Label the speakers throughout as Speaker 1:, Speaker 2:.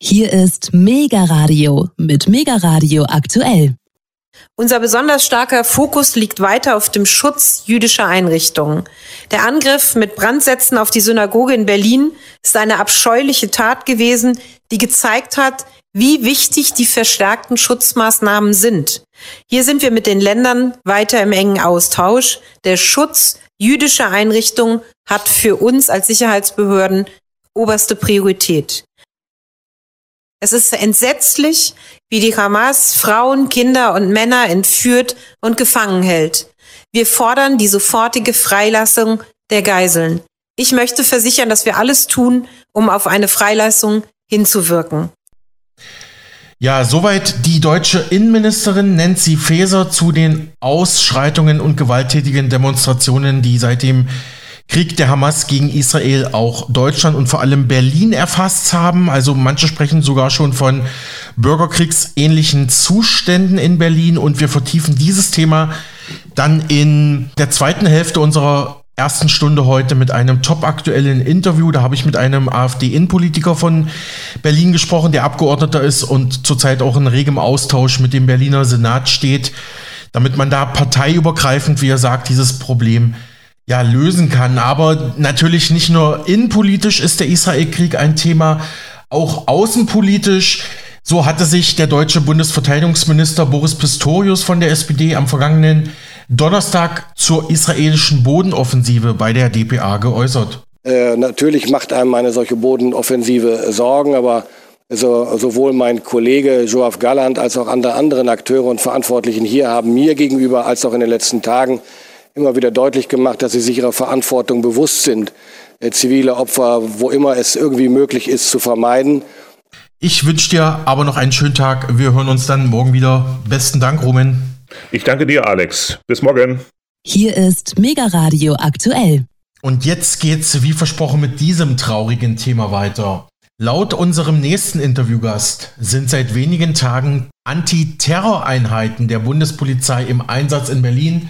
Speaker 1: Hier ist Mega Radio mit Mega Radio aktuell.
Speaker 2: Unser besonders starker Fokus liegt weiter auf dem Schutz jüdischer Einrichtungen. Der Angriff mit Brandsätzen auf die Synagoge in Berlin ist eine abscheuliche Tat gewesen, die gezeigt hat, wie wichtig die verstärkten Schutzmaßnahmen sind. Hier sind wir mit den Ländern weiter im engen Austausch. Der Schutz jüdischer Einrichtungen hat für uns als Sicherheitsbehörden oberste Priorität. Es ist entsetzlich, wie die Hamas Frauen, Kinder und Männer entführt und gefangen hält. Wir fordern die sofortige Freilassung der Geiseln. Ich möchte versichern, dass wir alles tun, um auf eine Freilassung hinzuwirken.
Speaker 3: Ja, soweit die deutsche Innenministerin Nancy Faeser zu den Ausschreitungen und gewalttätigen Demonstrationen, die seitdem Krieg der Hamas gegen Israel auch Deutschland und vor allem Berlin erfasst haben. Also manche sprechen sogar schon von bürgerkriegsähnlichen Zuständen in Berlin und wir vertiefen dieses Thema dann in der zweiten Hälfte unserer ersten Stunde heute mit einem topaktuellen Interview. Da habe ich mit einem AfD-Innenpolitiker von Berlin gesprochen, der Abgeordneter ist und zurzeit auch in regem Austausch mit dem Berliner Senat steht, damit man da parteiübergreifend, wie er sagt, dieses Problem ja, lösen kann. Aber natürlich nicht nur innenpolitisch ist der Israel-Krieg ein Thema, auch außenpolitisch. So hatte sich der deutsche Bundesverteidigungsminister Boris Pistorius von der SPD am vergangenen Donnerstag zur israelischen Bodenoffensive bei der DPA geäußert.
Speaker 4: Äh, natürlich macht einem eine solche Bodenoffensive Sorgen, aber also sowohl mein Kollege Joaf Galland als auch andere anderen Akteure und Verantwortlichen hier haben mir gegenüber als auch in den letzten Tagen immer wieder deutlich gemacht, dass sie sich ihrer Verantwortung bewusst sind, äh, zivile Opfer, wo immer es irgendwie möglich ist, zu vermeiden.
Speaker 3: Ich wünsche dir aber noch einen schönen Tag. Wir hören uns dann morgen wieder. Besten Dank, Rumen.
Speaker 5: Ich danke dir, Alex. Bis morgen.
Speaker 1: Hier ist Mega Radio aktuell.
Speaker 3: Und jetzt geht's wie versprochen mit diesem traurigen Thema weiter. Laut unserem nächsten Interviewgast sind seit wenigen Tagen Antiterroreinheiten der Bundespolizei im Einsatz in Berlin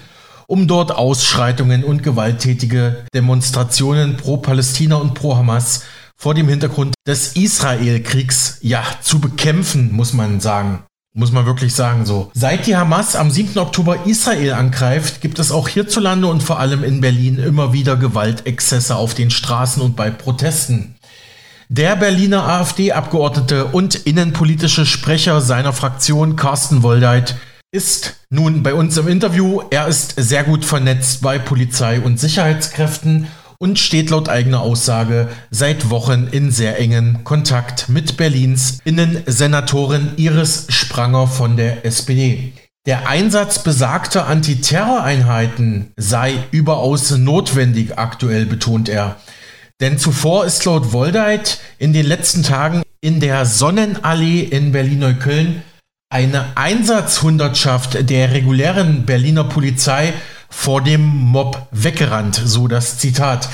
Speaker 3: um dort Ausschreitungen und gewalttätige Demonstrationen pro Palästina und pro Hamas vor dem Hintergrund des Israel-Kriegs ja zu bekämpfen, muss man sagen. Muss man wirklich sagen so. Seit die Hamas am 7. Oktober Israel angreift, gibt es auch hierzulande und vor allem in Berlin immer wieder Gewaltexzesse auf den Straßen und bei Protesten. Der Berliner AfD-Abgeordnete und innenpolitische Sprecher seiner Fraktion Carsten Woldeit ist nun bei uns im Interview. Er ist sehr gut vernetzt bei Polizei und Sicherheitskräften und steht laut eigener Aussage seit Wochen in sehr engen Kontakt mit Berlins Innensenatorin Iris Spranger von der SPD. Der Einsatz besagter Antiterroreinheiten sei überaus notwendig aktuell, betont er. Denn zuvor ist laut Woldeit in den letzten Tagen in der Sonnenallee in Berlin-Neukölln eine Einsatzhundertschaft der regulären Berliner Polizei vor dem Mob weggerannt, so das Zitat.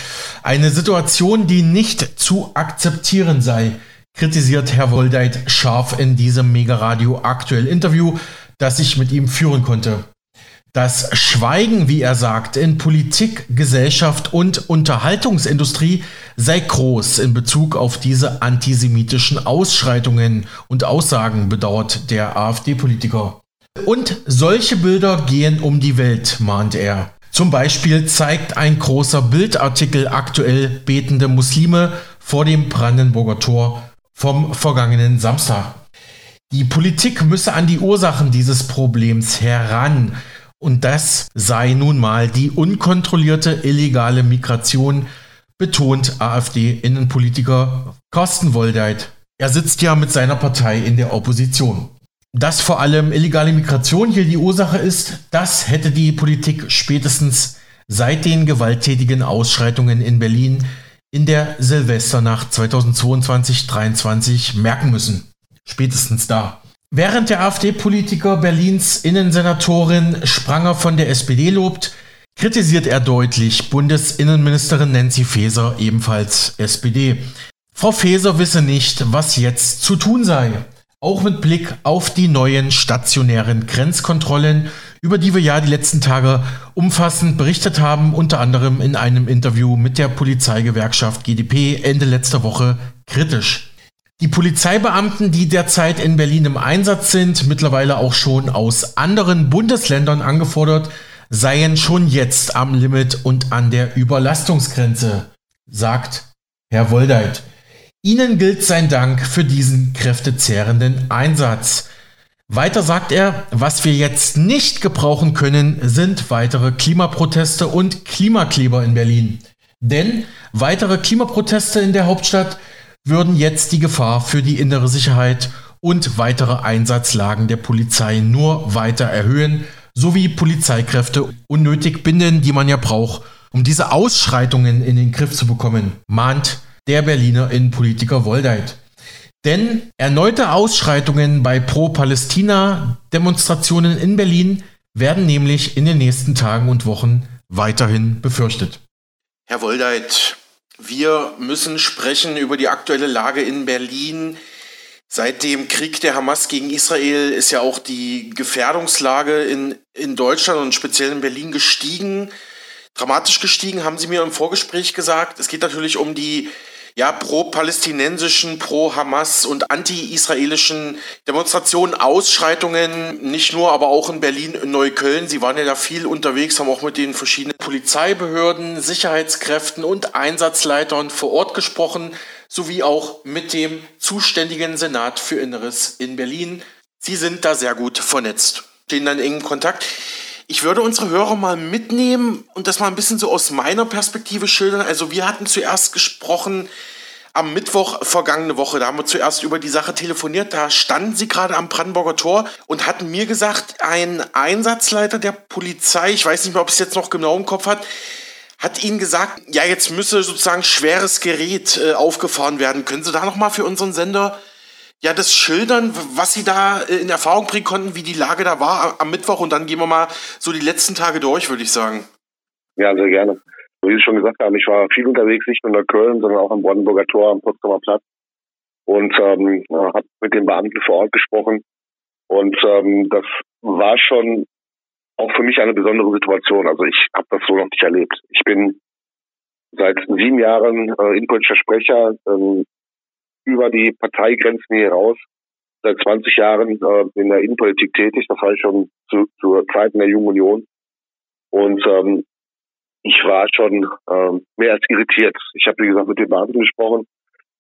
Speaker 3: Eine Situation, die nicht zu akzeptieren sei, kritisiert Herr Woldeit scharf in diesem Mega Radio aktuell Interview, das ich mit ihm führen konnte. Das Schweigen, wie er sagt, in Politik, Gesellschaft und Unterhaltungsindustrie sei groß in Bezug auf diese antisemitischen Ausschreitungen und Aussagen, bedauert der AfD-Politiker. Und solche Bilder gehen um die Welt, mahnt er. Zum Beispiel zeigt ein großer Bildartikel aktuell betende Muslime vor dem Brandenburger Tor vom vergangenen Samstag. Die Politik müsse an die Ursachen dieses Problems heran. Und das sei nun mal die unkontrollierte illegale Migration, betont AfD-Innenpolitiker Carsten Woldeit. Er sitzt ja mit seiner Partei in der Opposition. Dass vor allem illegale Migration hier die Ursache ist, das hätte die Politik spätestens seit den gewalttätigen Ausschreitungen in Berlin in der Silvesternacht 2022-23 merken müssen. Spätestens da. Während der AfD-Politiker Berlins Innensenatorin Spranger von der SPD lobt, kritisiert er deutlich Bundesinnenministerin Nancy Faeser, ebenfalls SPD. Frau Faeser wisse nicht, was jetzt zu tun sei. Auch mit Blick auf die neuen stationären Grenzkontrollen, über die wir ja die letzten Tage umfassend berichtet haben, unter anderem in einem Interview mit der Polizeigewerkschaft GdP Ende letzter Woche kritisch.
Speaker 6: Die Polizeibeamten, die derzeit in Berlin im Einsatz sind, mittlerweile auch schon aus anderen Bundesländern angefordert, seien schon jetzt am Limit und an der Überlastungsgrenze, sagt Herr Woldeit. Ihnen gilt sein Dank für diesen kräftezehrenden Einsatz. Weiter sagt er, was wir jetzt nicht gebrauchen können, sind weitere Klimaproteste und Klimakleber in Berlin. Denn weitere Klimaproteste in der Hauptstadt würden jetzt die Gefahr für die innere Sicherheit und weitere Einsatzlagen der Polizei nur weiter erhöhen, sowie Polizeikräfte unnötig binden, die man ja braucht, um diese Ausschreitungen in den Griff zu bekommen, mahnt der Berliner Innenpolitiker Woldeit. Denn erneute Ausschreitungen bei Pro-Palästina-Demonstrationen in Berlin werden nämlich in den nächsten Tagen und Wochen weiterhin befürchtet.
Speaker 3: Herr Woldeit, wir müssen sprechen über die aktuelle Lage in Berlin. Seit dem Krieg der Hamas gegen Israel ist ja auch die Gefährdungslage in, in Deutschland und speziell in Berlin gestiegen. Dramatisch gestiegen, haben Sie mir im Vorgespräch gesagt. Es geht natürlich um die ja, pro-palästinensischen, pro-Hamas und anti-israelischen Demonstrationen, Ausschreitungen, nicht nur, aber auch in Berlin, in Neukölln. Sie waren ja da viel unterwegs, haben auch mit den verschiedenen Polizeibehörden, Sicherheitskräften und Einsatzleitern vor Ort gesprochen, sowie auch mit dem zuständigen Senat für Inneres in Berlin. Sie sind da sehr gut vernetzt, stehen dann in engem Kontakt. Ich würde unsere Hörer mal mitnehmen und das mal ein bisschen so aus meiner Perspektive schildern. Also wir hatten zuerst gesprochen am Mittwoch vergangene Woche, da haben wir zuerst über die Sache telefoniert, da standen sie gerade am Brandenburger Tor und hatten mir gesagt, ein Einsatzleiter der Polizei, ich weiß nicht mehr, ob es jetzt noch genau im Kopf hat, hat ihnen gesagt, ja, jetzt müsse sozusagen schweres Gerät äh, aufgefahren werden. Können Sie da nochmal für unseren Sender ja, das schildern, was Sie da äh, in Erfahrung bringen konnten, wie die Lage da war am Mittwoch und dann gehen wir mal so die letzten Tage durch, würde ich sagen.
Speaker 7: Ja, sehr gerne. Wie Sie schon gesagt haben, ich war viel unterwegs, nicht nur in Köln, sondern auch am Brandenburger Tor, am Potsdamer Platz und ähm, habe mit den Beamten vor Ort gesprochen. Und ähm, das war schon auch für mich eine besondere Situation. Also ich habe das so noch nicht erlebt. Ich bin seit sieben Jahren äh, innenpolitischer Sprecher, ähm, über die Parteigrenzen hinaus seit 20 Jahren äh, in der Innenpolitik tätig, das heißt schon zu, zur Zeit in der Jungen Union. Und ähm, ich war schon ähm, mehr als irritiert. Ich habe, wie gesagt, mit den Beamten gesprochen,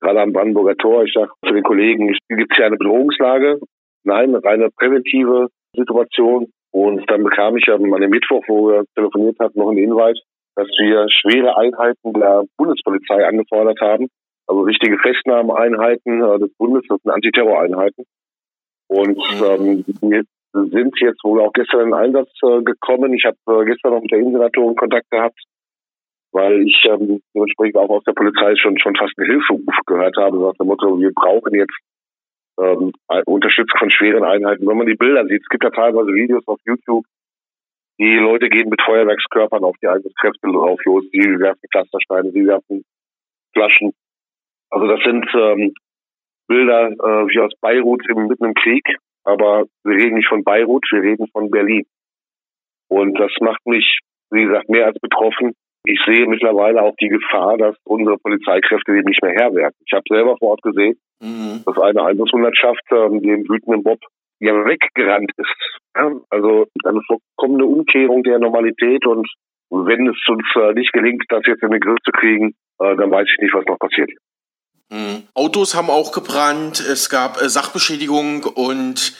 Speaker 7: gerade am Brandenburger Tor. Ich sage zu den Kollegen, gibt es hier eine Bedrohungslage? Nein, eine reine präventive Situation. Und dann bekam ich am, dem Mittwoch, wo wir telefoniert hatten, noch einen Hinweis, dass wir schwere Einheiten der Bundespolizei angefordert haben, also richtige Festnahmeeinheiten äh, des Bundes, das sind Antiterroreinheiten. Und mhm. ähm, wir sind jetzt wohl auch gestern in Einsatz äh, gekommen. Ich habe äh, gestern noch mit der Innensenatorin Kontakt gehabt, weil ich ähm, dementsprechend auch aus der Polizei schon schon fast einen Hilferuf gehört habe, nach dem Motto, wir brauchen jetzt ähm, Unterstützung von schweren Einheiten. Wenn man die Bilder sieht, es gibt ja teilweise Videos auf YouTube, die Leute gehen mit Feuerwerkskörpern auf die Einsatzkräfte drauf los, die werfen Pflastersteine, die werfen Flaschen. Also das sind ähm, Bilder äh, wie aus Beirut im, mitten im Krieg, aber wir reden nicht von Beirut, wir reden von Berlin. Und das macht mich, wie gesagt, mehr als betroffen. Ich sehe mittlerweile auch die Gefahr, dass unsere Polizeikräfte dem nicht mehr Herr werden. Ich habe selber vor Ort gesehen, mhm. dass eine Einsatzhundertschaft ähm, dem wütenden Bob ja weggerannt ist. Ja, also eine vollkommene Umkehrung der Normalität und wenn es uns äh, nicht gelingt, das jetzt in den Griff zu kriegen, äh, dann weiß ich nicht, was noch passiert.
Speaker 3: Mhm. Autos haben auch gebrannt, es gab äh, Sachbeschädigung und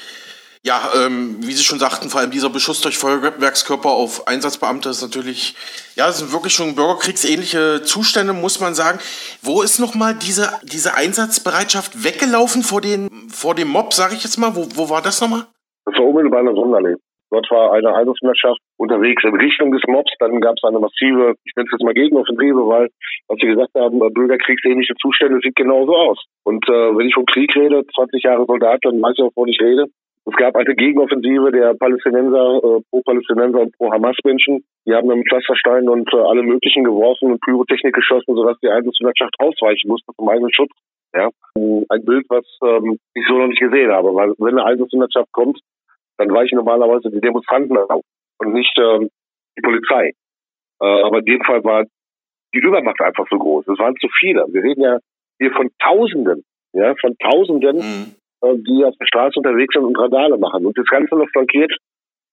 Speaker 3: ja, ähm, wie Sie schon sagten, vor allem dieser Beschuss durch Feuerwerkskörper auf Einsatzbeamte ist natürlich, ja, das sind wirklich schon bürgerkriegsähnliche Zustände, muss man sagen. Wo ist nochmal diese, diese Einsatzbereitschaft weggelaufen vor, den, vor dem Mob, sage ich jetzt mal? Wo, wo war das nochmal?
Speaker 7: Das war unmittelbar in der Sonderlee. Dort war eine Einsatzmannschaft unterwegs in Richtung des Mobs. Dann gab es eine massive, ich nenne es jetzt mal Gegenoffensive, weil, was Sie gesagt haben, bürgerkriegsähnliche Zustände sieht genauso aus. Und äh, wenn ich vom Krieg rede, 20 Jahre Soldat, dann weiß ich auch, wovon ich rede. Es gab eine Gegenoffensive der Palästinenser, äh, pro-Palästinenser und pro-Hamas-Menschen. Die haben dann mit Pflastersteinen und äh, alle möglichen geworfen und Pyrotechnik geschossen, sodass die Einsatzmannschaft ausweichen musste zum eigenen Schutz. Ja, ein Bild, was ähm, ich so noch nicht gesehen habe, weil wenn eine Einsatzmannschaft kommt, dann weichen normalerweise die Demonstranten auf und nicht ähm, die Polizei. Äh, aber in dem Fall war die Übermacht einfach so groß. Es waren zu viele. Wir reden ja hier von Tausenden ja, von Tausenden, mhm. äh, die auf der Straße unterwegs sind und Radale machen. Und das Ganze noch flankiert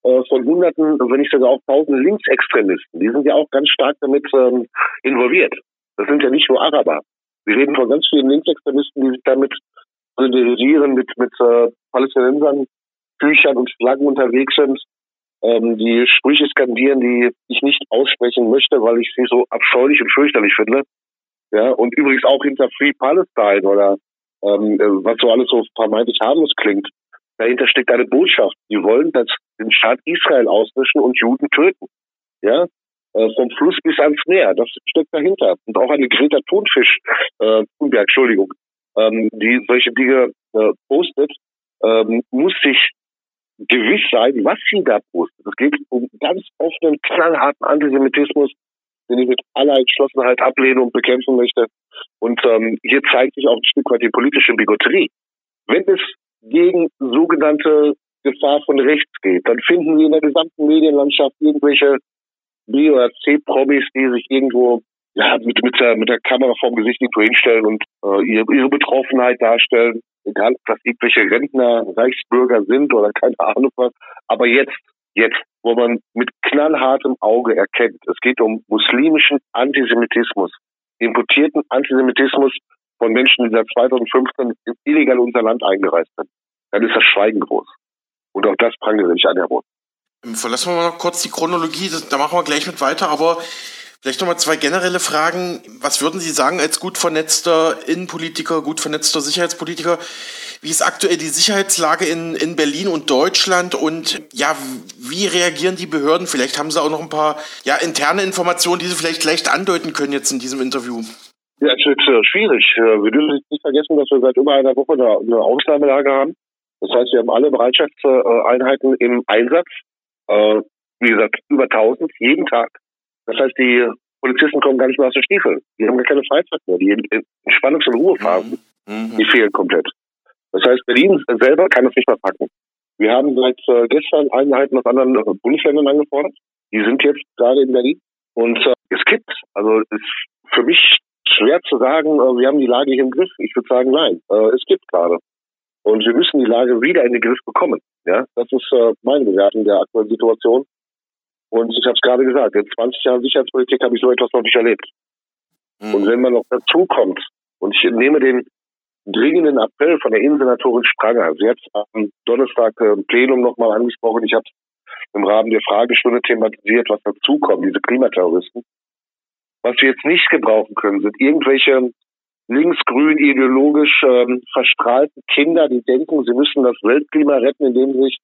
Speaker 7: äh, von Hunderten, wenn nicht sogar auch Tausenden Linksextremisten. Die sind ja auch ganz stark damit ähm, involviert. Das sind ja nicht nur Araber. Wir reden von ganz vielen Linksextremisten, die sich damit solidarisieren, mit, mit äh, Palästinensern, Büchern und Flaggen unterwegs sind, ähm, die Sprüche skandieren, die ich nicht aussprechen möchte, weil ich sie so abscheulich und fürchterlich finde. Ja, und übrigens auch hinter Free Palestine oder ähm, äh, was so alles so vermeintlich harmlos klingt. Dahinter steckt eine Botschaft. Die wollen das, den Staat Israel auslöschen und Juden töten. Ja, äh, vom Fluss bis ans Meer. Das steckt dahinter. Und auch eine Greta Thunfisch, äh, Thunberg, Entschuldigung, ähm, die solche Dinge äh, postet, ähm, muss sich gewiss sein, was sie da postet. Es geht um ganz offenen, knallharten Antisemitismus, den ich mit aller Entschlossenheit ablehne und bekämpfen möchte. Und ähm, hier zeigt sich auch ein Stück weit die politische Bigotterie. Wenn es gegen sogenannte Gefahr von rechts geht, dann finden wir in der gesamten Medienlandschaft irgendwelche B- oder C-Promis, die sich irgendwo ja, mit, mit, der, mit der Kamera vorm Gesicht irgendwo hinstellen und äh, ihre, ihre Betroffenheit darstellen egal ob das irgendwelche Rentner, Reichsbürger sind oder keine Ahnung was. Aber jetzt, jetzt, wo man mit knallhartem Auge erkennt, es geht um muslimischen Antisemitismus, importierten Antisemitismus von Menschen, die seit 2015 illegal in unser Land eingereist sind, dann ist das Schweigen groß. Und auch das prangere ich an, Herr Roth.
Speaker 3: Verlassen wir mal noch kurz die Chronologie, da machen wir gleich mit weiter, aber Vielleicht nochmal zwei generelle Fragen. Was würden Sie sagen als gut vernetzter Innenpolitiker, gut vernetzter Sicherheitspolitiker? Wie ist aktuell die Sicherheitslage in, in Berlin und Deutschland? Und ja, wie reagieren die Behörden? Vielleicht haben Sie auch noch ein paar ja, interne Informationen, die Sie vielleicht leicht andeuten können jetzt in diesem Interview.
Speaker 7: Ja, es wird äh, schwierig. Äh, wir dürfen nicht vergessen, dass wir seit über einer Woche eine, Ausnahmelage haben. Das heißt, wir haben alle Bereitschaftseinheiten im Einsatz. Äh, wie gesagt, über 1000 jeden Tag. Das heißt, die Polizisten kommen gar nicht mehr aus den Stiefeln. Die haben gar keine Freizeit mehr. Die Entspannungs- und Ruhephasen, mhm. die fehlen komplett. Das heißt, Berlin selber kann es nicht mehr packen. Wir haben seit äh, gestern Einheiten aus anderen äh, Bundesländern angefordert. Die sind jetzt gerade in Berlin. Und äh, es gibt, also es ist für mich schwer zu sagen, äh, wir haben die Lage hier im Griff. Ich würde sagen, nein, es gibt gerade. Und wir müssen die Lage wieder in den Griff bekommen. Ja, das ist meine Bewertung der aktuellen Situation. Und ich habe es gerade gesagt, in 20 Jahren Sicherheitspolitik habe ich so etwas noch nicht erlebt. Mhm. Und wenn man noch dazu kommt, und ich nehme den dringenden Appell von der Innensenatorin Spranger, sie hat am Donnerstag äh, im Plenum nochmal angesprochen, ich habe im Rahmen der Fragestunde thematisiert, was dazukommt, diese Klimaterroristen. Was wir jetzt nicht gebrauchen können, sind irgendwelche linksgrün ideologisch ähm, verstrahlten Kinder, die denken, sie müssen das Weltklima retten, indem sie sich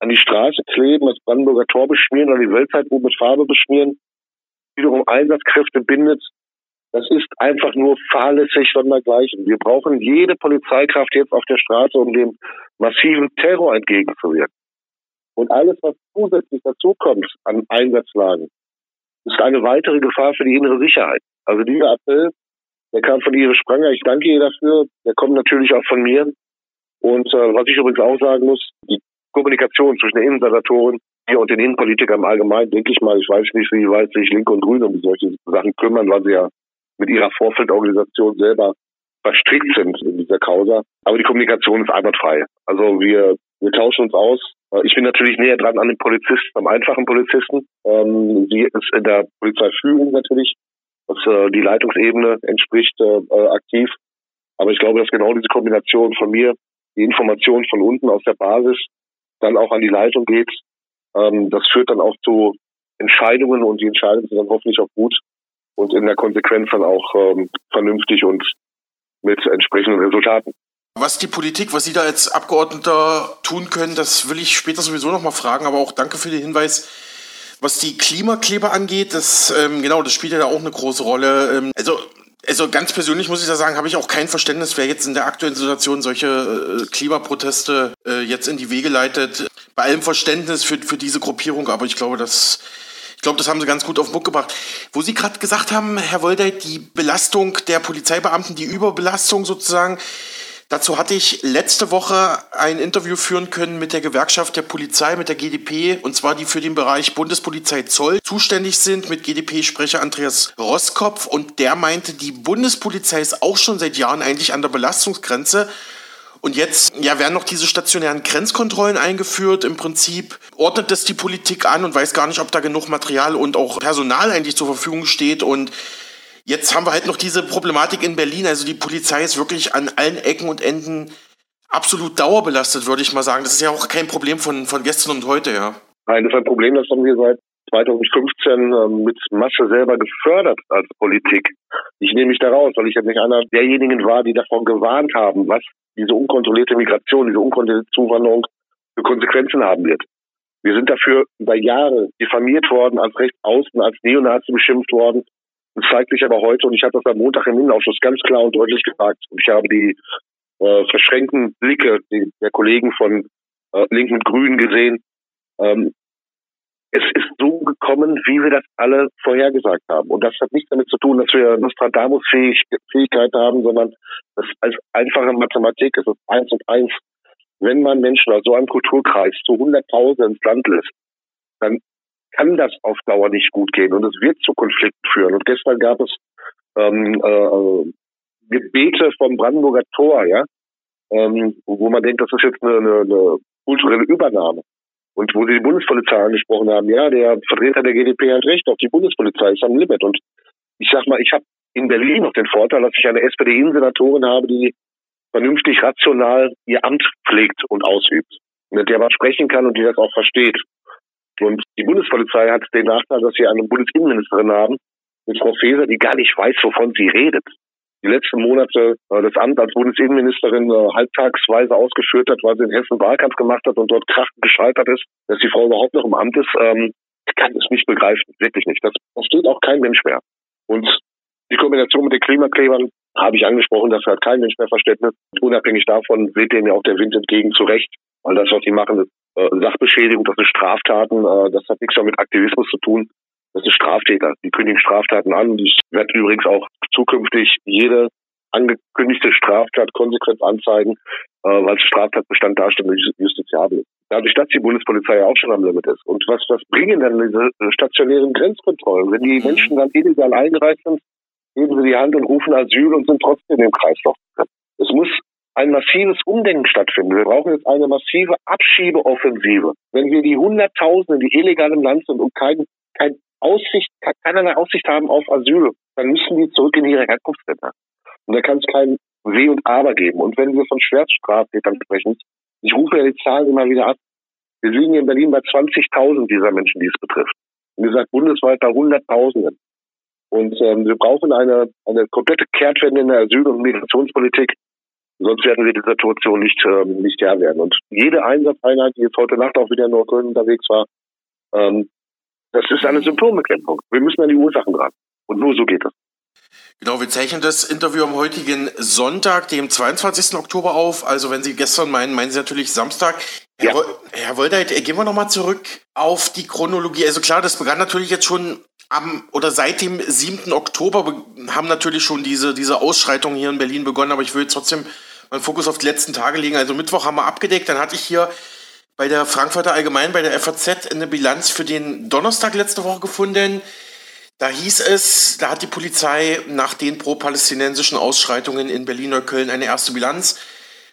Speaker 7: an die Straße kleben, das Brandenburger Tor beschmieren oder die Weltzeitbuch mit Farbe beschmieren, wiederum Einsatzkräfte bindet. Das ist einfach nur fahrlässig sondergleichen. Wir brauchen jede Polizeikraft jetzt auf der Straße, um dem massiven Terror entgegenzuwirken. Und alles, was zusätzlich dazukommt an Einsatzlagen, ist eine weitere Gefahr für die innere Sicherheit. Also dieser Appell, der kam von Ihre Spranger. Ich danke ihr dafür. Der kommt natürlich auch von mir. Und äh, was ich übrigens auch sagen muss, die Kommunikation zwischen den Innensenatoren hier und den Innenpolitikern im Allgemeinen, denke ich mal, ich weiß nicht, wie weit sich Linke und Grüne um solche Sachen kümmern, weil sie ja mit ihrer Vorfeldorganisation selber verstrickt sind in dieser Causa. Aber die Kommunikation ist einwandfrei. Also wir, wir tauschen uns aus. Ich bin natürlich näher dran an den Polizisten, am einfachen Polizisten. Ähm, sie ist in der Polizeiführung natürlich, was äh, die Leitungsebene entspricht, äh, aktiv. Aber ich glaube, dass genau diese Kombination von mir, die Information von unten aus der Basis dann auch an die Leitung geht. Ähm, das führt dann auch zu Entscheidungen und die Entscheidungen sind dann hoffentlich auch gut und in der Konsequenz dann auch ähm, vernünftig und mit entsprechenden Resultaten.
Speaker 3: Was die Politik, was Sie da als Abgeordneter tun können, das will ich später sowieso nochmal fragen, aber auch danke für den Hinweis. Was die Klimakleber angeht, das ähm, genau, das spielt ja da auch eine große Rolle. Ähm, also also ganz persönlich muss ich da sagen, habe ich auch kein Verständnis, wer jetzt in der aktuellen Situation solche äh, Klimaproteste äh, jetzt in die Wege leitet. Bei allem Verständnis für, für diese Gruppierung, aber ich glaube, das, ich glaube, das haben sie ganz gut auf den Punkt gebracht. Wo Sie gerade gesagt haben, Herr Woldeit, die Belastung der Polizeibeamten, die Überbelastung sozusagen, Dazu hatte ich letzte Woche ein Interview führen können mit der Gewerkschaft der Polizei, mit der GDP, und zwar die für den Bereich Bundespolizei Zoll zuständig sind, mit GDP-Sprecher Andreas Roskopf. Und der meinte, die Bundespolizei ist auch schon seit Jahren eigentlich an der Belastungsgrenze. Und jetzt ja, werden noch diese stationären Grenzkontrollen eingeführt. Im Prinzip ordnet das die Politik an und weiß gar nicht, ob da genug Material und auch Personal eigentlich zur Verfügung steht. Und Jetzt haben wir halt noch diese Problematik in Berlin. Also die Polizei ist wirklich an allen Ecken und Enden absolut dauerbelastet, würde ich mal sagen. Das ist ja auch kein Problem von, von gestern und heute, ja.
Speaker 7: Nein, das ist ein Problem, das haben wir seit 2015 ähm, mit Masse selber gefördert als Politik. Ich nehme mich da raus, weil ich ja nicht einer derjenigen war, die davon gewarnt haben, was diese unkontrollierte Migration, diese unkontrollierte Zuwanderung für Konsequenzen haben wird. Wir sind dafür über Jahre diffamiert worden, als Rechtsaußen, als Neonazi beschimpft worden. Das zeigt sich aber heute, und ich habe das am Montag im Innenausschuss ganz klar und deutlich gesagt, und ich habe die äh, verschränkten Blicke der Kollegen von äh, Linken und Grünen gesehen. Ähm, es ist so gekommen, wie wir das alle vorhergesagt haben. Und das hat nichts damit zu tun, dass wir Nostradamus-Fähigkeit haben, sondern das als einfache Mathematik. Es ist eins und eins. Wenn man Menschen aus so einem Kulturkreis zu Hunderttausenden ins Land lässt, dann kann das auf Dauer nicht gut gehen und es wird zu Konflikten führen. Und gestern gab es ähm, äh, Gebete vom Brandenburger Tor, ja, ähm, wo man denkt, das ist jetzt eine, eine, eine kulturelle Übernahme. Und wo sie die Bundespolizei angesprochen haben, ja, der Vertreter der GDP hat recht, auch die Bundespolizei ist am Limit. Und ich sag mal, ich habe in Berlin noch den Vorteil, dass ich eine SPD-Innensenatorin habe, die vernünftig rational ihr Amt pflegt und ausübt, mit der man sprechen kann und die das auch versteht. Und die Bundespolizei hat den Nachteil, dass wir eine Bundesinnenministerin haben, mit Frau Faeser, die gar nicht weiß, wovon sie redet. Die letzten Monate äh, das Amt als Bundesinnenministerin äh, halbtagsweise ausgeführt hat, weil sie in Hessen Wahlkampf gemacht hat und dort krachend gescheitert ist, dass die Frau überhaupt noch im Amt ist, ähm, kann es nicht begreifen, wirklich nicht. Das versteht auch kein Mensch mehr. Und die Kombination mit den Klimaklebern habe ich angesprochen, das hat kein Mensch mehr Verständnis. Unabhängig davon weht denen ja auch der Wind entgegen zurecht, weil das, was die machen, ist äh, Sachbeschädigung, das sind Straftaten, äh, das hat nichts mehr mit Aktivismus zu tun. Das sind Straftäter. Die kündigen Straftaten an. Ich werde übrigens auch zukünftig jede angekündigte Straftat konsequent anzeigen, äh, weil es Straftatbestand darstellt und justiziabel ist. Dadurch, dass die Bundespolizei ja auch schon am Limit ist. Und was, was bringen denn diese stationären Grenzkontrollen? Wenn die mhm. Menschen dann illegal eingereist sind, geben sie die Hand und rufen Asyl und sind trotzdem im Kreislauf. Es muss ein massives Umdenken stattfinden. Wir brauchen jetzt eine massive Abschiebeoffensive. Wenn wir die Hunderttausende, die illegal im Land sind und kein, kein Aussicht, keinerlei Aussicht haben auf Asyl, dann müssen die zurück in ihre Herkunftsländer. Und da kann es kein Weh und Aber geben. Und wenn wir von Schwerststraftätern sprechen, ich rufe ja die Zahlen immer wieder ab. Wir liegen hier in Berlin bei 20.000 dieser Menschen, die es betrifft. Und ihr sagt bundesweit bei Hunderttausenden. Und ähm, wir brauchen eine, eine komplette Kehrtwende in der Asyl- und Migrationspolitik, Sonst werden wir die Situation nicht, ähm, nicht Herr werden. Und jede Einsatzeinheit, die jetzt heute Nacht auch wieder in Nordköln unterwegs war, ähm, das ist eine Symptombekämpfung. Wir müssen an die Ursachen dran. Und nur so geht es.
Speaker 3: Genau, wir zeichnen das Interview am heutigen Sonntag, dem 22. Oktober auf. Also wenn Sie gestern meinen, meinen Sie natürlich Samstag. Herr, ja. Herr Woldeit, äh, gehen wir nochmal zurück auf die Chronologie. Also klar, das begann natürlich jetzt schon am oder seit dem 7. Oktober haben natürlich schon diese, diese Ausschreitungen hier in Berlin begonnen, aber ich will trotzdem meinen Fokus auf die letzten Tage legen. Also Mittwoch haben wir abgedeckt, dann hatte ich hier bei der Frankfurter Allgemein, bei der FAZ eine Bilanz für den Donnerstag letzte Woche gefunden. Da hieß es, da hat die Polizei nach den pro-palästinensischen Ausschreitungen in Berlin-Neukölln eine erste Bilanz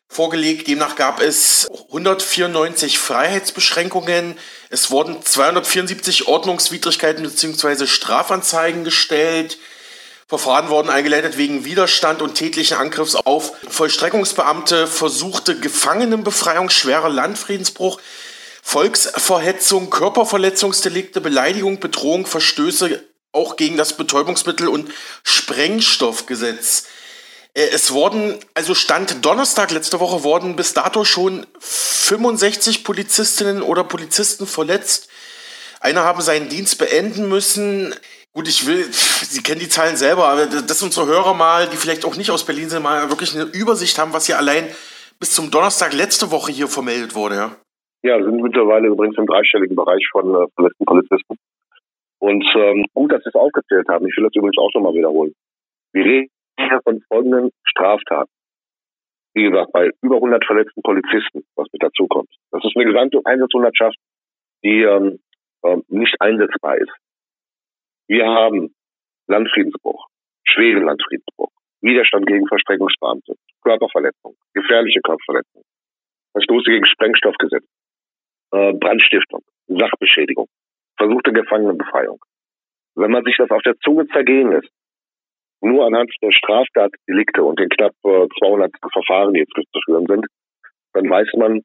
Speaker 3: vorgelegt. Demnach gab es 194 Freiheitsbeschränkungen. Es wurden 274 Ordnungswidrigkeiten bzw. Strafanzeigen gestellt. Verfahren wurden eingeleitet wegen Widerstand und tätlichen Angriffs auf Vollstreckungsbeamte, versuchte Gefangenenbefreiung, schwerer Landfriedensbruch, Volksverhetzung, Körperverletzungsdelikte, Beleidigung, Bedrohung, Verstöße auch gegen das Betäubungsmittel- und Sprengstoffgesetz. Äh, es wurden, also Stand Donnerstag letzte Woche, wurden bis dato schon 65 Polizistinnen oder Polizisten verletzt. Einer haben seinen Dienst beenden müssen. Gut, ich will, Sie kennen die Zahlen selber, aber dass unsere Hörer mal, die vielleicht auch nicht aus Berlin sind, mal wirklich eine Übersicht haben, was hier allein bis zum Donnerstag letzte Woche hier vermeldet wurde, ja.
Speaker 7: Ja, sind mittlerweile übrigens im dreistelligen Bereich von äh, verletzten Polizisten. Und ähm, gut, dass Sie es aufgezählt haben. Ich will das übrigens auch nochmal wiederholen. Wir reden hier von folgenden Straftaten. wie gesagt, bei über 100 verletzten Polizisten, was mit dazu kommt. Das ist eine gesamte Einsatzhundertschaft, die ähm, äh, nicht einsetzbar ist. Wir haben Landfriedensbruch, schweren Landfriedensbruch, Widerstand gegen Verstreckungsbeamte, Körperverletzung, gefährliche Körperverletzung, Verstoße gegen Sprengstoffgesetz, äh, Brandstiftung, Sachbeschädigung, versuchte Gefangenenbefreiung. Wenn man sich das auf der Zunge zergehen lässt, nur anhand der Straftatdelikte und den knapp 200 äh, Verfahren, die jetzt zu führen sind, dann weiß man,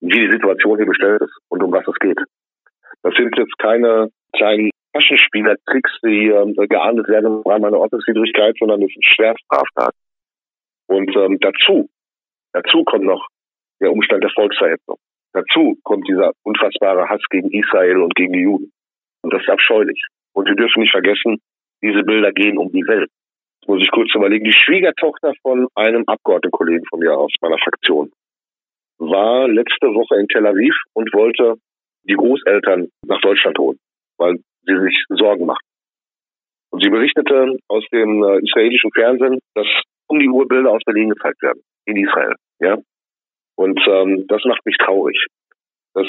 Speaker 7: wie die Situation hier bestellt ist und um was es geht. Das sind jetzt keine kleinen Taschenspielertricks, die äh, geahndet werden im Rahmen einer Ordnungswidrigkeit, sondern es sind Schwerstraftaten. Und ähm, dazu, dazu kommt noch der Umstand der Volksverhetzung. Dazu kommt dieser unfassbare Hass gegen Israel und gegen die Juden. Und das ist abscheulich. Und wir dürfen nicht vergessen, diese Bilder gehen um die Welt. Das muss ich kurz überlegen. Die Schwiegertochter von einem Abgeordnetenkollegen von mir aus meiner Fraktion war letzte Woche in Tel Aviv und wollte die Großeltern nach Deutschland holen, weil sie sich Sorgen macht. Und sie berichtete aus dem äh, israelischen Fernsehen, dass um die Uhr Bilder aus Berlin gezeigt werden, in Israel. Ja? Und ähm, das macht mich traurig, dass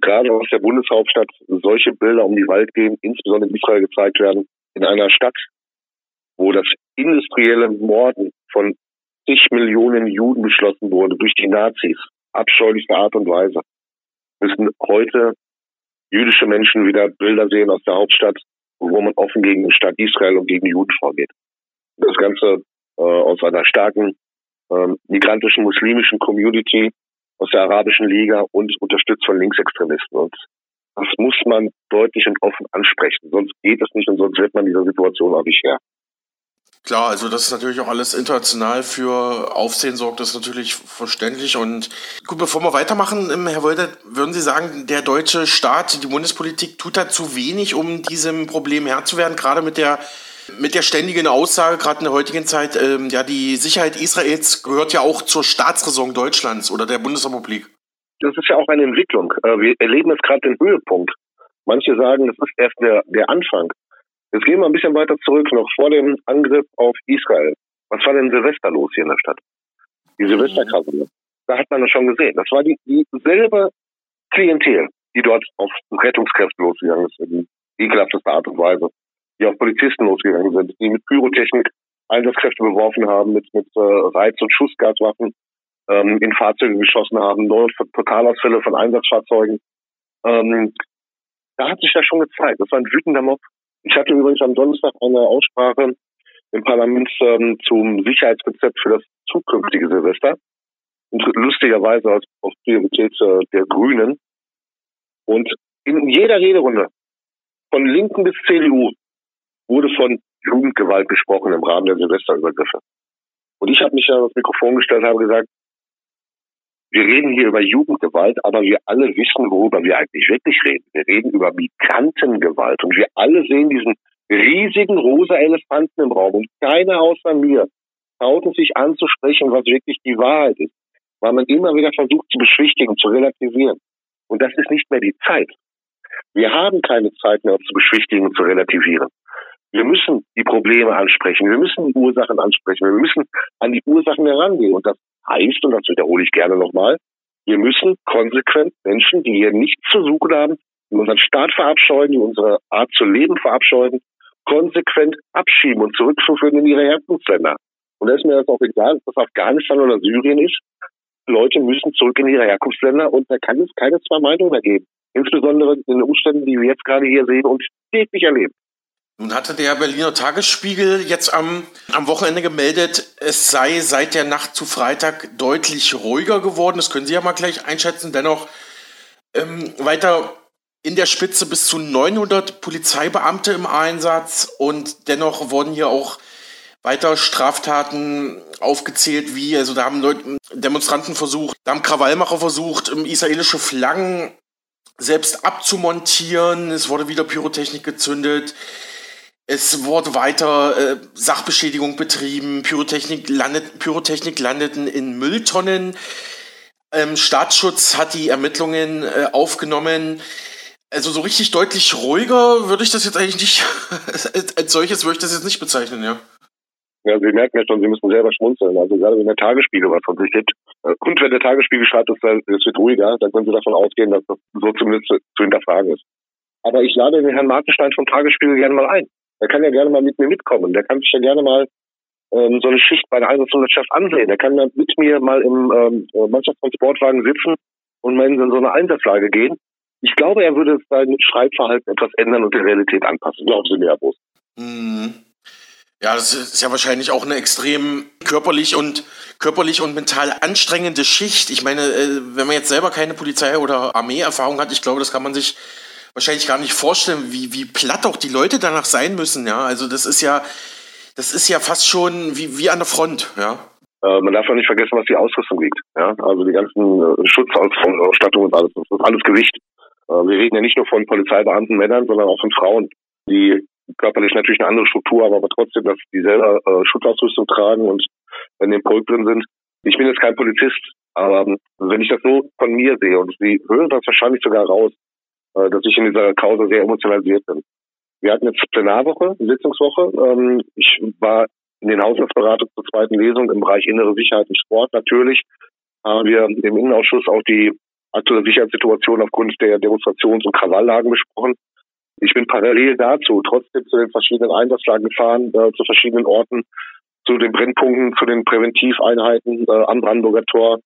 Speaker 7: gerade aus der Bundeshauptstadt solche Bilder um die Welt gehen, insbesondere in Israel gezeigt werden, in einer Stadt, wo das industrielle Morden von zig Millionen Juden beschlossen wurde durch die Nazis, abscheulichste Art und Weise, müssen heute jüdische Menschen wieder Bilder sehen aus der Hauptstadt, wo man offen gegen den Staat Israel und gegen Juden vorgeht. Das Ganze äh, aus einer starken äh, migrantischen muslimischen Community, aus der Arabischen Liga und unterstützt von Linksextremisten. Und das muss man deutlich und offen ansprechen. Sonst geht es nicht und sonst wird man dieser Situation auch nicht her.
Speaker 3: Klar, also das ist natürlich auch alles international für Aufsehen sorgt, das ist natürlich verständlich. Und gut, bevor wir weitermachen, ähm, Herr Wolter, würden Sie sagen, der deutsche Staat, die Bundespolitik tut da zu wenig, um diesem Problem Herr zu werden, gerade mit der mit der ständigen Aussage, gerade in der heutigen Zeit, ähm, ja, die Sicherheit Israels gehört ja auch zur Staatsräson Deutschlands oder der Bundesrepublik.
Speaker 7: Das ist ja auch eine Entwicklung. Äh, wir erleben jetzt gerade den Höhepunkt. Manche sagen, das ist erst der, der Anfang. Jetzt gehen wir ein bisschen weiter zurück, noch vor dem Angriff auf Israel. Was war denn Silvester los hier in der Stadt? Die Silvesterkaserne. Da hat man das schon gesehen. Das war die, dieselbe Klientel, die dort auf Rettungskräfte losgegangen ist, in ekelhaftester Art und Weise, die auf Polizisten losgegangen sind, die mit Pyrotechnik Einsatzkräfte beworfen haben, mit, mit äh, Reiz- und Schussgaswaffen ähm, in Fahrzeuge geschossen haben, neue Totalausfälle von Einsatzfahrzeugen. Ähm, da hat sich das schon gezeigt. Das war ein wütender Mob, ich hatte übrigens am Donnerstag eine Aussprache im Parlament ähm, zum Sicherheitskonzept für das zukünftige Silvester. Und lustigerweise als auf Priorität äh, der Grünen. Und in jeder Rederunde, von Linken bis CDU, wurde von Jugendgewalt gesprochen im Rahmen der Silvesterübergriffe. Und ich habe mich ja das Mikrofon gestellt, habe gesagt, wir reden hier über Jugendgewalt, aber wir alle wissen, worüber wir eigentlich wirklich reden. Wir reden über Migrantengewalt und wir alle sehen diesen riesigen rosa Elefanten im Raum und keiner außer mir traut es sich anzusprechen, was wirklich die Wahrheit ist, weil man immer wieder versucht zu beschwichtigen, zu relativieren. Und das ist nicht mehr die Zeit. Wir haben keine Zeit mehr, um zu beschwichtigen und zu relativieren. Wir müssen die Probleme ansprechen. Wir müssen die Ursachen ansprechen. Wir müssen an die Ursachen herangehen. Und das heißt, und das wiederhole ich gerne nochmal, wir müssen konsequent Menschen, die hier nichts zu suchen haben, die unseren Staat verabscheuen, die unsere Art zu leben verabscheuen, konsequent abschieben und zurückzuführen in ihre Herkunftsländer. Und da ist mir das auch egal, ob das Afghanistan oder Syrien ist. Leute müssen zurück in ihre Herkunftsländer und da kann es keine zwei Meinungen mehr geben. Insbesondere in den Umständen, die wir jetzt gerade hier sehen und täglich erleben.
Speaker 3: Nun hatte der Berliner Tagesspiegel jetzt am, am Wochenende gemeldet, es sei seit der Nacht zu Freitag deutlich ruhiger geworden. Das können Sie ja mal gleich einschätzen. Dennoch ähm, weiter in der Spitze bis zu 900 Polizeibeamte im Einsatz und dennoch wurden hier auch weiter Straftaten aufgezählt, wie, also da haben Leute, Demonstranten versucht, da haben Krawallmacher versucht, israelische Flaggen selbst abzumontieren. Es wurde wieder Pyrotechnik gezündet. Es wurde weiter äh, Sachbeschädigung betrieben, Pyrotechnik, landet, Pyrotechnik landeten in Mülltonnen. Ähm, Staatsschutz hat die Ermittlungen äh, aufgenommen. Also so richtig deutlich ruhiger würde ich das jetzt eigentlich nicht, als solches würde ich das jetzt nicht bezeichnen, ja.
Speaker 7: Ja, Sie merken ja schon, Sie müssen selber schmunzeln. Also gerade wenn der Tagesspiegel was von sich gibt. Und wenn der Tagesspiegel schreibt, es wird ruhiger, dann können Sie davon ausgehen, dass das so zumindest zu, zu hinterfragen ist. Aber ich lade den Herrn Martenstein vom Tagesspiegel gerne mal ein. Der kann ja gerne mal mit mir mitkommen. Der kann sich ja gerne mal ähm, so eine Schicht bei der Einsatzmannschaft ansehen. Der kann dann mit mir mal im ähm, Mannschaftstransportwagen sitzen und mal in so eine Einsatzlage gehen. Ich glaube, er würde sein Schreibverhalten etwas ändern und der Realität anpassen. Glauben Sie mir, Herr Bus.
Speaker 3: Mhm. Ja, das ist ja wahrscheinlich auch eine extrem körperlich und körperlich und mental anstrengende Schicht. Ich meine, äh, wenn man jetzt selber keine Polizei- oder Armeeerfahrung hat, ich glaube, das kann man sich wahrscheinlich gar nicht vorstellen, wie, wie platt auch die Leute danach sein müssen. Ja, also das ist ja, das ist ja fast schon wie, wie an der Front. Ja.
Speaker 7: Äh, man darf auch nicht vergessen, was die Ausrüstung wiegt. Ja, also die ganzen äh, Schutzausstattung und alles, das ist alles Gewicht. Äh, wir reden ja nicht nur von Polizeibeamten, Männern, sondern auch von Frauen, die körperlich natürlich eine andere Struktur haben, aber trotzdem, dass die selber äh, Schutzausrüstung tragen und in dem Pulk drin sind. Ich bin jetzt kein Polizist, aber ähm, wenn ich das so von mir sehe und Sie hören das wahrscheinlich sogar raus, äh, dass ich in dieser Causa sehr emotionalisiert bin. Wir hatten jetzt Plenarwoche, Sitzungswoche. Ähm, ich war in den Haushaltsberatungen zur zweiten Lesung im Bereich innere Sicherheit und Sport. Natürlich haben wir im Innenausschuss auch die aktuelle Sicherheitssituation aufgrund der Demonstrations- und Krawallagen besprochen. Ich bin parallel dazu trotzdem zu den verschiedenen Einsatzlagen gefahren, äh, zu verschiedenen Orten, zu den Brennpunkten, zu den Präventiveinheiten äh, am Brandenburger Tor.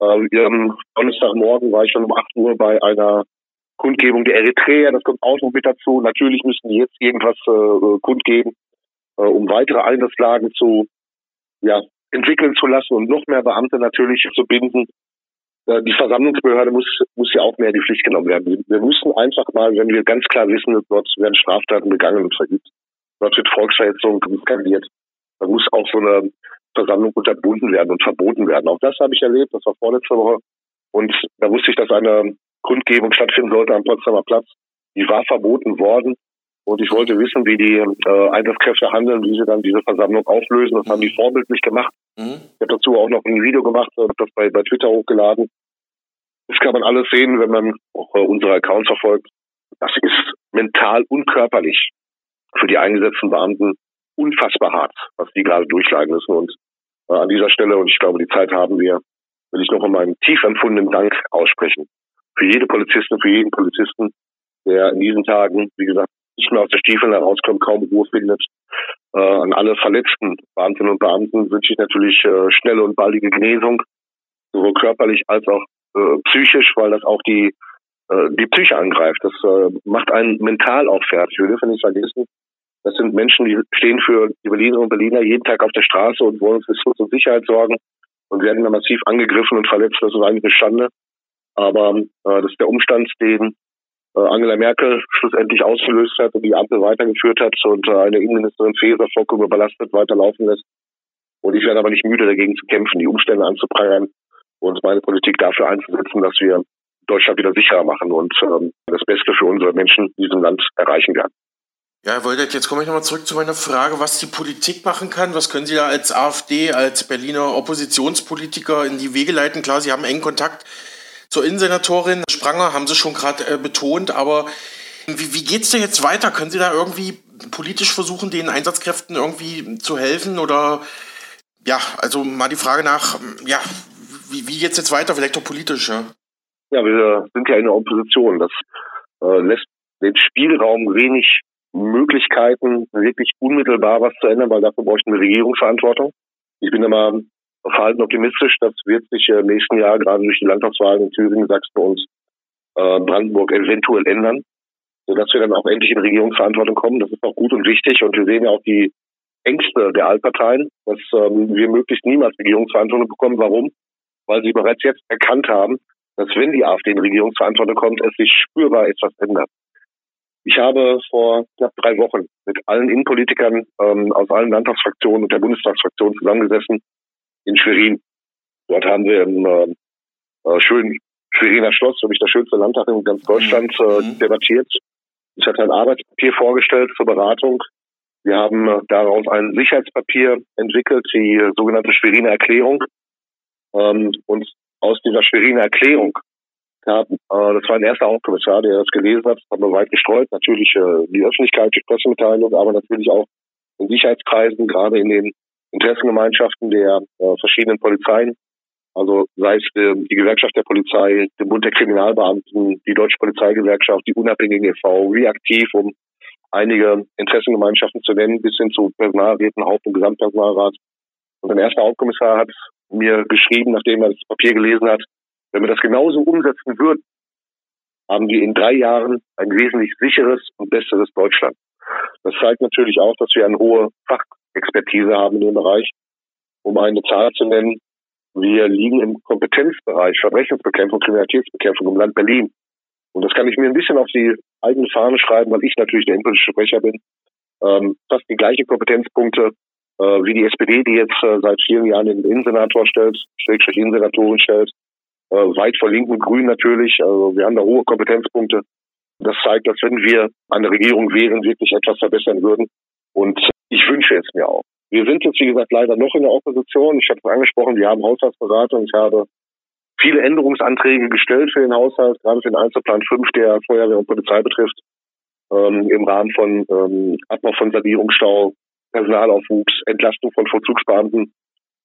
Speaker 7: Äh, Donnerstagmorgen war ich schon um 8 Uhr bei einer Kundgebung der Eritreer, das kommt auch noch mit dazu. Natürlich müssen die jetzt irgendwas äh, kundgeben, äh, um weitere Einsatzlagen zu ja, entwickeln zu lassen und noch mehr Beamte natürlich zu binden. Äh, die Versammlungsbehörde muss, muss ja auch mehr in die Pflicht genommen werden. Wir müssen einfach mal, wenn wir ganz klar wissen, dort werden Straftaten begangen und verübt, dort wird Volksverhetzung skaliert, da muss auch so eine Versammlung unterbunden werden und verboten werden. Auch das habe ich erlebt, das war vorletzte Woche. Und da wusste ich, dass eine Kundgebung stattfinden sollte am Potsdamer Platz. Die war verboten worden. Und ich wollte wissen, wie die äh, Einsatzkräfte handeln, wie sie dann diese Versammlung auflösen. Das haben die vorbildlich gemacht. Mhm. Ich habe dazu auch noch ein Video gemacht und das bei, bei Twitter hochgeladen. Das kann man alles sehen, wenn man auch äh, unsere Accounts verfolgt. Das ist mental und körperlich für die eingesetzten Beamten unfassbar hart, was die gerade durchleiden müssen. Und äh, an dieser Stelle, und ich glaube, die Zeit haben wir, will ich noch einmal einen tief empfundenen Dank aussprechen für jede Polizistin, für jeden Polizisten, der in diesen Tagen, wie gesagt, nicht mehr aus der Stiefel herauskommt, kaum Ruhe findet. Äh, an alle verletzten Beamtinnen und Beamten wünsche ich natürlich äh, schnelle und baldige Genesung, sowohl körperlich als auch äh, psychisch, weil das auch die äh, die Psyche angreift. Das äh, macht einen mental auch fertig. Wir dürfen nicht vergessen, das sind Menschen, die stehen für die Berlinerinnen und Berliner jeden Tag auf der Straße und wollen für Schutz und Sicherheit sorgen und werden dann massiv angegriffen und verletzt. Das ist eigentlich eine Schande. Aber äh, das ist der Umstand, den äh, Angela Merkel schlussendlich ausgelöst hat und die Ampel weitergeführt hat und äh, eine Innenministerin Faeser vollkommen überlastet weiterlaufen lässt. Und ich werde aber nicht müde, dagegen zu kämpfen, die Umstände anzuprangern und meine Politik dafür einzusetzen, dass wir Deutschland wieder sicherer machen und ähm, das Beste für unsere Menschen in diesem Land erreichen werden.
Speaker 3: Ja, Herr Woldert, jetzt komme ich nochmal zurück zu meiner Frage, was die Politik machen kann. Was können Sie da als AfD, als Berliner Oppositionspolitiker in die Wege leiten? Klar, Sie haben engen Kontakt zur Innensenatorin Spranger, haben Sie schon gerade äh, betont, aber wie, wie geht es denn jetzt weiter? Können Sie da irgendwie politisch versuchen, den Einsatzkräften irgendwie zu helfen? Oder ja, also mal die Frage nach, ja, wie, wie geht es jetzt weiter, vielleicht auch politisch? Ja?
Speaker 7: ja, wir sind ja in der Opposition. Das äh, lässt den Spielraum wenig Möglichkeiten, wirklich unmittelbar was zu ändern, weil dafür bräuchten wir Regierungsverantwortung. Ich bin immer verhalten optimistisch. Das wird sich im nächsten Jahr gerade durch die Landtagswahlen in Thüringen, Sachsen und äh, Brandenburg eventuell ändern, sodass wir dann auch endlich in Regierungsverantwortung kommen. Das ist auch gut und wichtig. Und wir sehen ja auch die Ängste der Altparteien, dass ähm, wir möglichst niemals Regierungsverantwortung bekommen. Warum? Weil sie bereits jetzt erkannt haben, dass wenn die AfD in Regierungsverantwortung kommt, es sich spürbar etwas ändert. Ich habe vor knapp drei Wochen mit allen Innenpolitikern ähm, aus allen Landtagsfraktionen und der Bundestagsfraktion zusammengesessen in Schwerin. Dort haben wir im äh, äh schönen Schweriner Schloss, nämlich das schönste Landtag in ganz Deutschland, äh, mhm. debattiert. Ich hatte ein Arbeitspapier vorgestellt zur Beratung. Wir haben äh, daraus ein Sicherheitspapier entwickelt, die sogenannte Schweriner Erklärung. Ähm, und aus dieser Schweriner Erklärung gab, äh, das war ein erster Hauptkommissar, der das gelesen hat, das haben wir weit gestreut, natürlich äh, die Öffentlichkeit, die Pressemitteilung, aber natürlich auch in Sicherheitskreisen, gerade in den Interessengemeinschaften der äh, verschiedenen Polizeien, also sei es äh, die Gewerkschaft der Polizei, der Bund der Kriminalbeamten, die Deutsche Polizeigewerkschaft, die unabhängige e.V., reaktiv, um einige Interessengemeinschaften zu nennen, bis hin zu Personalräten, Haupt- und Gesamtpersonalrat. Und der erste Hauptkommissar hat mir geschrieben, nachdem er das Papier gelesen hat, wenn wir das genauso umsetzen würden, haben wir in drei Jahren ein wesentlich sicheres und besseres Deutschland. Das zeigt natürlich auch, dass wir eine hohe Fachexpertise haben in dem Bereich. Um eine Zahl zu nennen, wir liegen im Kompetenzbereich Verbrechensbekämpfung, Kriminalitätsbekämpfung im Land Berlin. Und das kann ich mir ein bisschen auf die eigene Fahne schreiben, weil ich natürlich der innenpolitische Sprecher bin. Ähm, fast die gleichen Kompetenzpunkte äh, wie die SPD, die jetzt äh, seit vielen Jahren den Innensenator stellt, Schrägstrich Innensenatorin stellt, äh, weit vor Linken und Grünen natürlich. Also wir haben da hohe Kompetenzpunkte. Das zeigt, dass wenn wir der Regierung wären, wirklich etwas verbessern würden. Und ich wünsche es mir auch. Wir sind jetzt, wie gesagt, leider noch in der Opposition. Ich habe es angesprochen, wir haben Haushaltsberatung. Ich habe viele Änderungsanträge gestellt für den Haushalt, gerade für den Einzelplan 5, der Feuerwehr und Polizei betrifft, ähm, im Rahmen von ähm, Abbau von Sanierungsstau, Personalaufwuchs, Entlastung von Vollzugsbeamten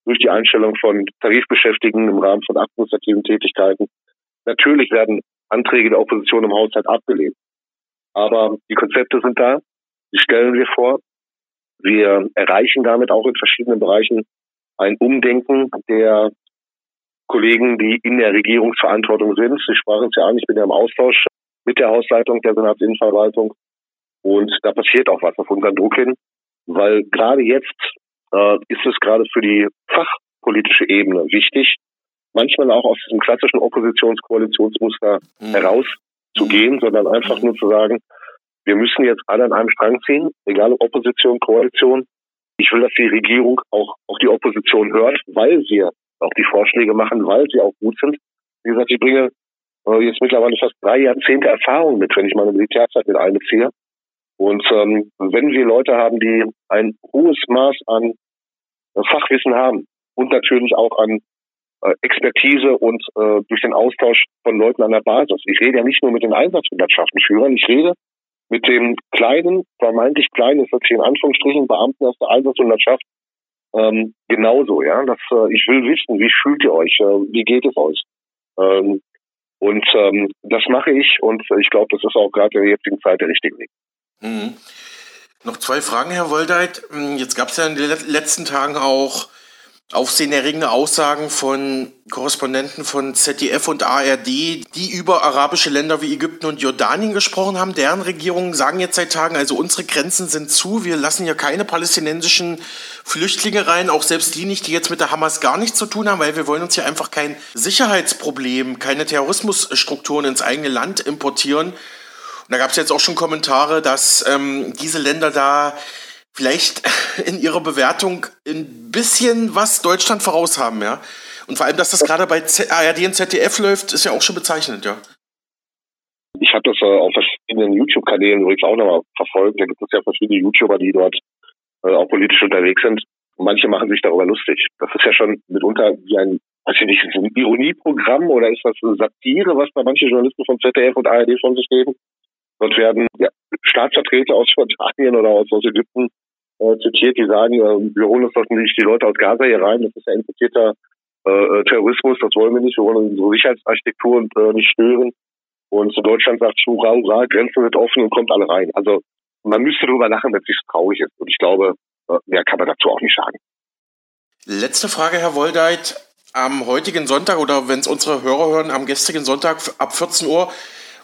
Speaker 7: durch die Einstellung von Tarifbeschäftigten im Rahmen von administrativen Tätigkeiten. Natürlich werden Anträge der Opposition im Haushalt abgelehnt. Aber die Konzepte sind da, die stellen wir vor. Wir erreichen damit auch in verschiedenen Bereichen ein Umdenken der Kollegen, die in der Regierungsverantwortung sind. Sie sprachen es ja an, ich bin ja im Austausch mit der Hausleitung der Senatsinnenverwaltung. Und da passiert auch was auf unseren Druck hin, weil gerade jetzt äh, ist es gerade für die fachpolitische Ebene wichtig, manchmal auch aus diesem klassischen Oppositions-Koalitionsmuster mhm. herauszugehen, sondern einfach nur zu sagen, wir müssen jetzt alle an einem Strang ziehen, egal ob Opposition, Koalition. Ich will, dass die Regierung auch, auch die Opposition hört, weil wir auch die Vorschläge machen, weil sie auch gut sind. Wie gesagt, ich bringe äh, jetzt mittlerweile fast drei Jahrzehnte Erfahrung mit, wenn ich meine Militärzeit mit einbeziehe. Und ähm, wenn wir Leute haben, die ein hohes Maß an äh, Fachwissen haben und natürlich auch an äh, Expertise und äh, durch den Austausch von Leuten an der Basis. Ich rede ja nicht nur mit den Einsatzhundertschaftenführern, ich rede mit dem kleinen, vermeintlich kleinen, ist hier in Anführungsstrichen, Beamten aus der Einsatzhundertschaft ähm, genauso, ja. Das, äh, ich will wissen, wie fühlt ihr euch, äh, wie geht es euch? Ähm, und ähm, das mache ich und ich glaube, das ist auch gerade in der jetzigen Zeit der richtige Weg.
Speaker 3: Mhm. Noch zwei Fragen, Herr Woldeit. Hm, jetzt gab es ja in den letzten Tagen auch aufsehenerregende Aussagen von Korrespondenten von ZDF und ARD, die über arabische Länder wie Ägypten und Jordanien gesprochen haben. Deren Regierungen sagen jetzt seit Tagen, also unsere Grenzen sind zu, wir lassen hier keine palästinensischen Flüchtlinge rein, auch selbst die nicht, die jetzt mit der Hamas gar nichts zu tun haben, weil wir wollen uns hier einfach kein Sicherheitsproblem, keine Terrorismusstrukturen ins eigene Land importieren. Und da gab es jetzt auch schon Kommentare, dass ähm, diese Länder da vielleicht in ihrer Bewertung ein bisschen was Deutschland voraus haben, ja. Und vor allem, dass das gerade bei ARD und ZDF läuft, ist ja auch schon bezeichnend, ja.
Speaker 7: Ich habe das äh, auf verschiedenen YouTube-Kanälen übrigens auch nochmal verfolgt. Da gibt es ja verschiedene YouTuber, die dort äh, auch politisch unterwegs sind. Und manche machen sich darüber lustig. Das ist ja schon mitunter wie ein, weiß ich nicht, ein Ironieprogramm oder ist das eine Satire, was da manche Journalisten von ZDF und ARD von sich geben? Dort werden ja, Staatsvertreter aus Jordanien oder aus, aus Ägypten äh, zitiert, die sagen, äh, wir holen uns doch nicht die Leute aus Gaza hier rein, das ist ja importierter äh, Terrorismus, das wollen wir nicht, wir wollen unsere Sicherheitsarchitektur äh, nicht stören. Und Deutschland sagt, hurra, hurra, Grenzen sind offen und kommt alle rein. Also man müsste darüber lachen, wenn es nicht traurig ist. Und ich glaube, äh, mehr kann man dazu auch nicht sagen.
Speaker 3: Letzte Frage, Herr Woldeit. Am heutigen Sonntag oder wenn es unsere Hörer hören, am gestrigen Sonntag ab 14 Uhr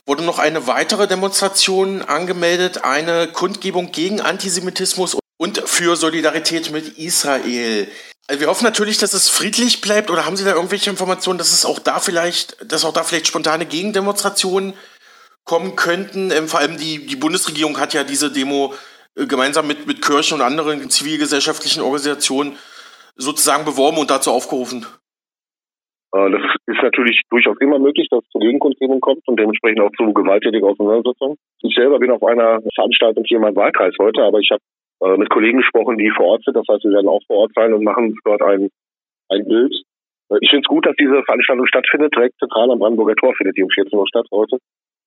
Speaker 3: wurde noch eine weitere Demonstration angemeldet, eine Kundgebung gegen Antisemitismus und für Solidarität mit Israel. Also wir hoffen natürlich, dass es friedlich bleibt oder haben Sie da irgendwelche Informationen, dass es auch da vielleicht, dass auch da vielleicht spontane Gegendemonstrationen kommen könnten? Ähm, vor allem die, die Bundesregierung hat ja diese Demo äh, gemeinsam mit, mit Kirchen und anderen zivilgesellschaftlichen Organisationen sozusagen beworben und dazu aufgerufen.
Speaker 7: Äh, das ist natürlich durchaus immer möglich, dass es zu Gegenkundgebung kommt und dementsprechend auch zu gewalttätigen Auseinandersetzungen. Ich selber bin auf einer Veranstaltung hier in meinem Wahlkreis heute, aber ich habe äh, mit Kollegen gesprochen, die vor Ort sind. Das heißt, wir werden auch vor Ort sein und machen dort ein, ein Bild. Äh, ich finde es gut, dass diese Veranstaltung stattfindet. Direkt zentral am Brandenburger Tor findet die um 14 Uhr statt heute.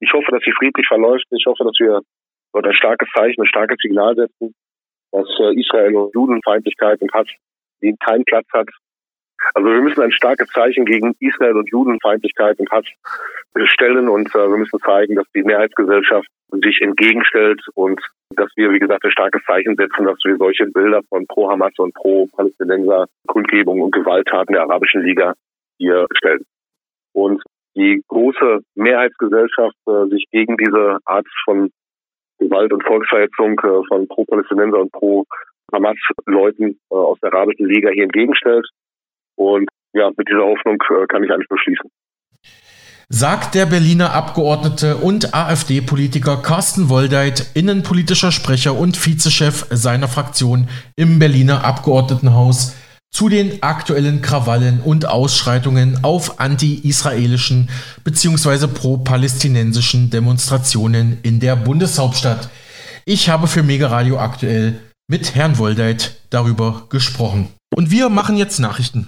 Speaker 7: Ich hoffe, dass sie friedlich verläuft. Ich hoffe, dass wir dort ein starkes Zeichen, ein starkes Signal setzen, dass Israel und Judenfeindlichkeit und Hass die keinen Platz hat. Also wir müssen ein starkes Zeichen gegen Israel und Judenfeindlichkeit und Hass stellen und äh, wir müssen zeigen, dass die Mehrheitsgesellschaft sich entgegenstellt und dass wir, wie gesagt, ein starkes Zeichen setzen, dass wir solche Bilder von Pro-Hamas und Pro-Palästinenser Kundgebungen und Gewalttaten der Arabischen Liga hier stellen. Und die große Mehrheitsgesellschaft äh, sich gegen diese Art von Gewalt und Volksverhetzung äh, von Pro-Palästinenser und Pro-Hamas-Leuten äh, aus der Arabischen Liga hier entgegenstellt. Und ja, mit dieser Hoffnung äh, kann ich eigentlich beschließen
Speaker 3: sagt der Berliner Abgeordnete und AfD-Politiker Carsten Woldeit, innenpolitischer Sprecher und Vizechef seiner Fraktion im Berliner Abgeordnetenhaus, zu den aktuellen Krawallen und Ausschreitungen auf anti-israelischen bzw. pro-palästinensischen Demonstrationen in der Bundeshauptstadt. Ich habe für Mega Radio aktuell mit Herrn Woldeit darüber gesprochen. Und wir machen jetzt Nachrichten.